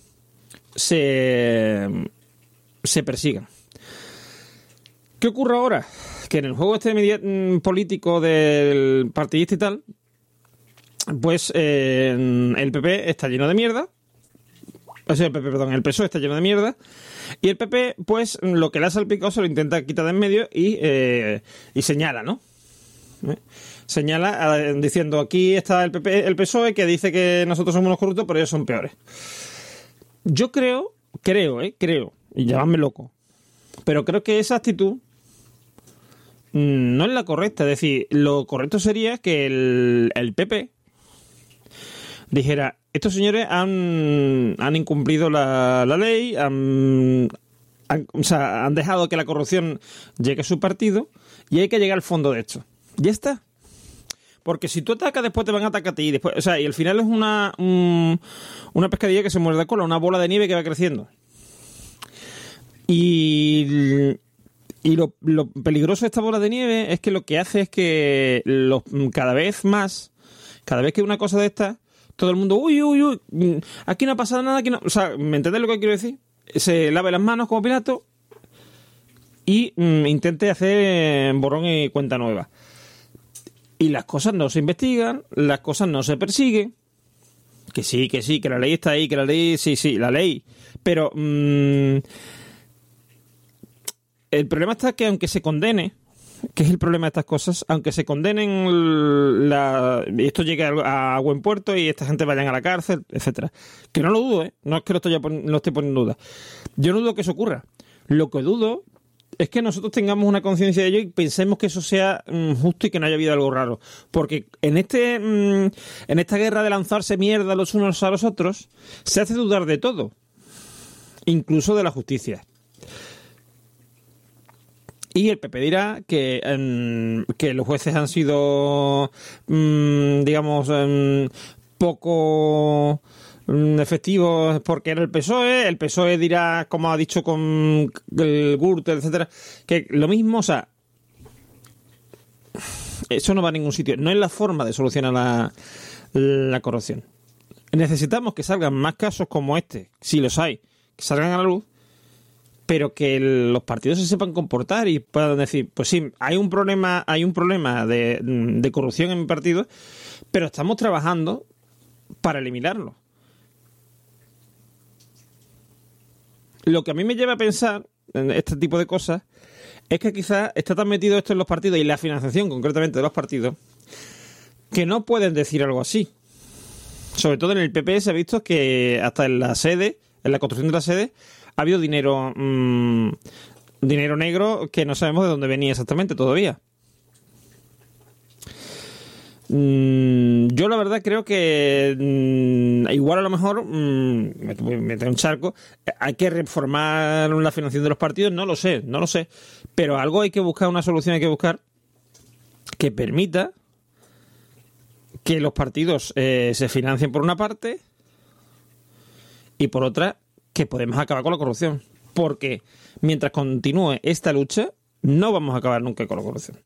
se, se persigan. ¿Qué ocurre ahora? Que en el juego este mm, político del partidista y tal, pues eh, el PP está lleno de mierda. O sea, el PP, perdón, el PSOE está lleno de mierda. Y el PP, pues, lo que le ha salpicado se lo intenta quitar de en medio y, eh, y señala, ¿no? ¿Eh? Señala eh, diciendo aquí está el PP, el PSOE que dice que nosotros somos unos corruptos, pero ellos son peores. Yo creo, creo, eh, creo, y llamadme loco, pero creo que esa actitud mm, no es la correcta. Es decir, lo correcto sería que el, el PP dijera, estos señores han, han incumplido la, la ley, han, o sea, han dejado que la corrupción llegue a su partido y hay que llegar al fondo de esto. Ya está. Porque si tú atacas, después te van a atacar a ti. Después, o sea, y al final es una, un- una pescadilla que se muerde la cola, una bola de nieve que va creciendo. Y, y lo, lo peligroso de esta bola de nieve es que lo que hace es que cada vez más, cada vez que una cosa de esta, todo el mundo, uy, uy, uy, mm, aquí no ha pasado nada, aquí no. O sea, ¿me entendés lo que quiero decir? Se lave las manos como Pilato y mm, intente hacer borrón y cuenta nueva. Y las cosas no se investigan, las cosas no se persiguen. Que sí, que sí, que la ley está ahí, que la ley, sí, sí, la ley. Pero mm, el problema está que aunque se condene, que es el problema de estas cosas, aunque se condenen la, esto llegue a, buen puerto y esta gente vayan a la cárcel, etcétera. Que no lo dudo, ¿eh? no es que lo, estoy, lo esté poniendo en duda. Yo no dudo que eso ocurra. Lo que dudo es que nosotros tengamos una conciencia de ello y pensemos que eso sea mm, justo y que no haya habido algo raro. Porque en este mm, en esta guerra de lanzarse mierda los unos a los otros, se hace dudar de todo. Incluso de la justicia. Y el PP dirá que, em, que los jueces han sido, mm, digamos, em, poco Mm, efectivos porque era el PSOE, el PSOE dirá, como ha dicho con el Gürtel, etcétera, que lo mismo, o sea, eso no va a ningún sitio, no es la forma de solucionar la, la corrupción. Necesitamos que salgan más casos como este, si los hay, que salgan a la luz, pero que los partidos se sepan comportar y puedan decir, pues sí, hay un problema, hay un problema de, de corrupción en mi partido, pero estamos trabajando para eliminarlo. Lo que a mí me lleva a pensar en este tipo de cosas es que quizás está tan metido esto en los partidos y la financiación concretamente de los partidos que no pueden decir algo así. Sobre todo en el PP se ha visto que hasta en la sede, en la construcción de la sede, ha habido dinero, mm, dinero negro que no sabemos de dónde venía exactamente todavía. Mm, yo la verdad creo que mm, igual a lo mejor me meter un charco. Hay que reformar la financiación de los partidos, no lo sé, no lo sé. Pero algo hay que buscar, una solución hay que buscar que permita que los partidos eh, se financien por una parte y por otra que podemos acabar con la corrupción. Porque mientras continúe esta lucha, no vamos a acabar nunca con la corrupción.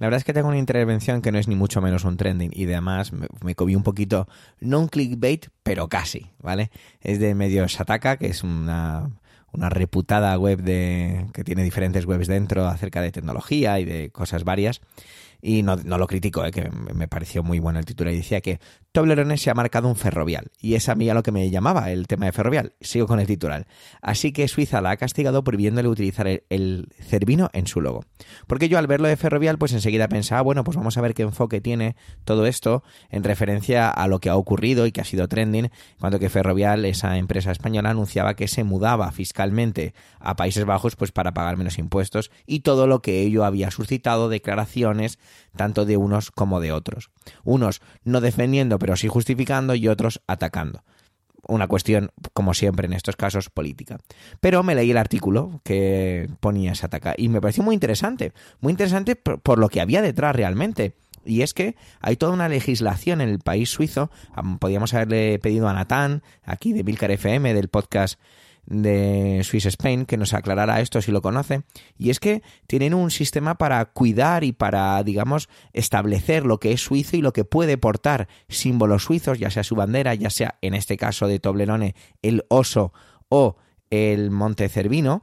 La verdad es que tengo una intervención que no es ni mucho menos un trending y además me, me comí un poquito, no un clickbait, pero casi, ¿vale? Es de medio Sataka, que es una, una reputada web de que tiene diferentes webs dentro acerca de tecnología y de cosas varias y no, lo critico, eh, que me pareció muy bueno el título, y decía que Toblerone se ha marcado un ferrovial, y es a mí a lo que me llamaba el tema de ferrovial. Sigo con el titular. Así que Suiza la ha castigado prohibiéndole utilizar el, cervino en su logo. Porque yo al verlo de ferrovial, pues enseguida pensaba, bueno, pues vamos a ver qué enfoque tiene todo esto en referencia a lo que ha ocurrido y que ha sido trending, cuando que ferrovial, esa empresa española, anunciaba que se mudaba fiscalmente a Países Bajos pues para pagar menos impuestos y todo lo que ello había suscitado declaraciones tanto de unos como de otros. Unos no defendiendo pero sí justificando y otros atacando. Una cuestión, como siempre en estos casos, política. Pero me leí el artículo que ponía ataque y me pareció muy interesante. Muy interesante por, lo que había detrás realmente. Y es que hay toda una legislación en el país suizo. Podríamos haberle pedido a Natán, aquí de Milcar FM, del podcast de Swiss Spain que nos aclarará esto si lo conoce y es que tienen un sistema para cuidar y para digamos establecer lo que es suizo y lo que puede portar símbolos suizos ya sea su bandera ya sea en este caso de Toblerone el oso o el monte cervino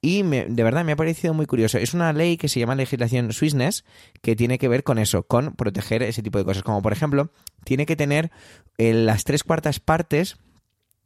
y de verdad me ha parecido muy curioso. Es una ley que se llama legislación Swissness que tiene que ver con eso, con proteger ese tipo de cosas. Como por ejemplo, tiene que tener eh, las tres cuartas partes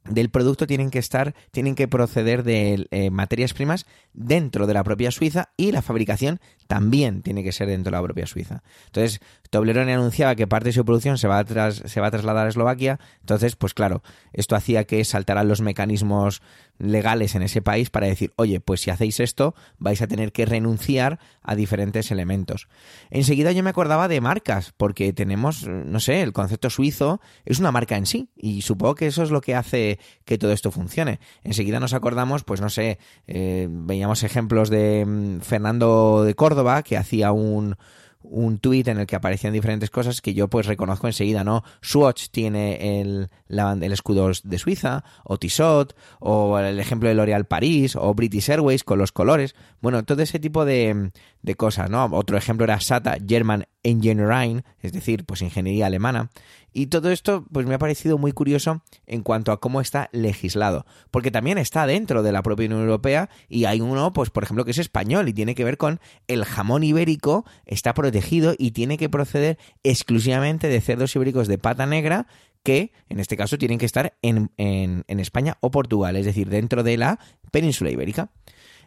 del producto tienen que estar, tienen que proceder de eh, materias primas dentro de la propia Suiza y la fabricación también tiene que ser dentro de la propia Suiza. Entonces, Toblerone anunciaba que parte de su producción se va a, se va a trasladar a Eslovaquia, entonces, pues claro, esto hacía que saltaran los mecanismos legales en ese país para decir, oye, pues si hacéis esto, vais a tener que renunciar a diferentes elementos. Enseguida yo me acordaba de marcas, porque tenemos, no sé, el concepto suizo es una marca en sí, y supongo que eso es lo que hace que todo esto funcione. Enseguida nos acordamos, pues no sé, eh, veíamos ejemplos de mm, Fernando de Córdoba, que hacía un, un tuit en el que aparecían diferentes cosas que yo pues reconozco enseguida, ¿no? Swatch tiene el, el escudo de Suiza, o Tissot, o el ejemplo de L'Oréal París, o British Airways con los colores. Bueno, todo ese tipo de, de cosas, ¿no? Otro ejemplo era SATA, German Engineering, es decir, pues ingeniería alemana. Y todo esto pues me ha parecido muy curioso en cuanto a cómo está legislado, porque también está dentro de la propia Unión Europea y hay uno, pues por ejemplo, que es español y tiene que ver con el jamón ibérico, está protegido y tiene que proceder exclusivamente de cerdos ibéricos de pata negra que en este caso tienen que estar en, en, en España o Portugal, es decir, dentro de la península ibérica.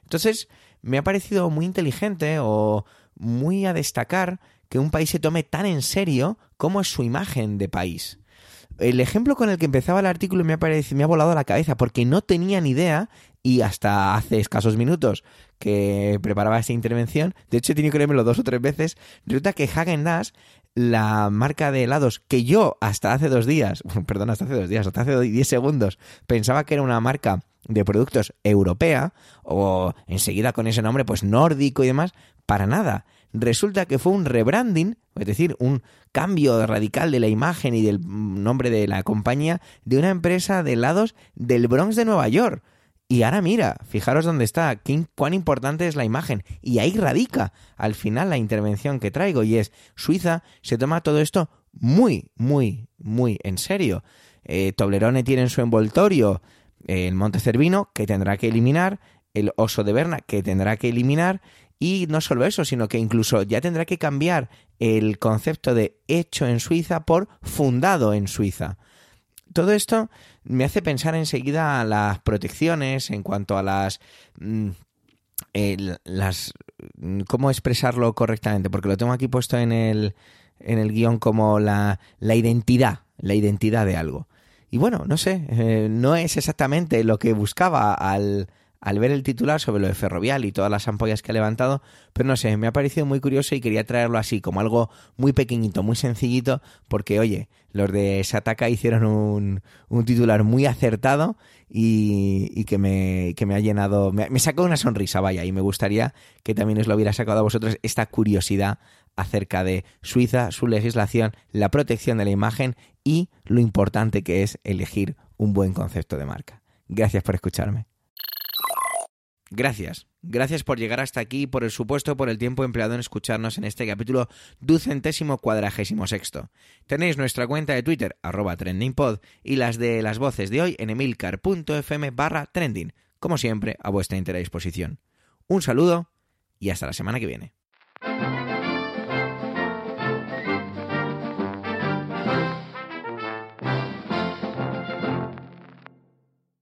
Entonces, me ha parecido muy inteligente o muy a destacar que un país se tome tan en serio como es su imagen de país. El ejemplo con el que empezaba el artículo me ha, parecido, me ha volado a la cabeza porque no tenía ni idea y hasta hace escasos minutos que preparaba esta intervención, de hecho he tenido que leérmelo dos o tres veces, resulta que Hagen Dazs, la marca de helados que yo hasta hace dos días, perdón, hasta hace dos días, hasta hace diez segundos, pensaba que era una marca de productos europea o enseguida con ese nombre pues nórdico y demás, para nada resulta que fue un rebranding, es decir, un cambio radical de la imagen y del nombre de la compañía de una empresa de helados del Bronx de Nueva York. Y ahora mira, fijaros dónde está, cuán importante es la imagen. Y ahí radica al final la intervención que traigo. Y es, Suiza se toma todo esto muy, muy, muy en serio. Eh, Toblerone tiene en su envoltorio el Monte Cervino, que tendrá que eliminar, el oso de Berna, que tendrá que eliminar, y no solo eso, sino que incluso ya tendrá que cambiar el concepto de hecho en Suiza por fundado en Suiza. Todo esto me hace pensar enseguida a las protecciones en cuanto a las... Mm, las cómo expresarlo correctamente, porque lo tengo aquí puesto en el, en el guion como la, la identidad, la identidad de algo. Y bueno, no sé, eh, no es exactamente lo que buscaba al, al ver el titular sobre lo de Ferrovial y todas las ampollas que ha levantado, pero no sé, me ha parecido muy curioso y quería traerlo así, como algo muy pequeñito, muy sencillito, porque oye, los de Sataka hicieron un, un titular muy acertado y, que, me, que me ha llenado, me, me sacó una sonrisa, vaya, y me gustaría que también os lo hubiera sacado a vosotros esta curiosidad acerca de Suiza, su legislación, la protección de la imagen y lo importante que es elegir un buen concepto de marca. Gracias por escucharme. Gracias. Gracias por llegar hasta aquí y por el supuesto por el tiempo empleado en escucharnos en este capítulo ducentésimo cuadragésimo sexto. Tenéis nuestra cuenta de Twitter, arroba trendingpod, y las de las voces de hoy en emilcar.fm barra trending, como siempre, a vuestra entera disposición. Un saludo y hasta la semana que viene.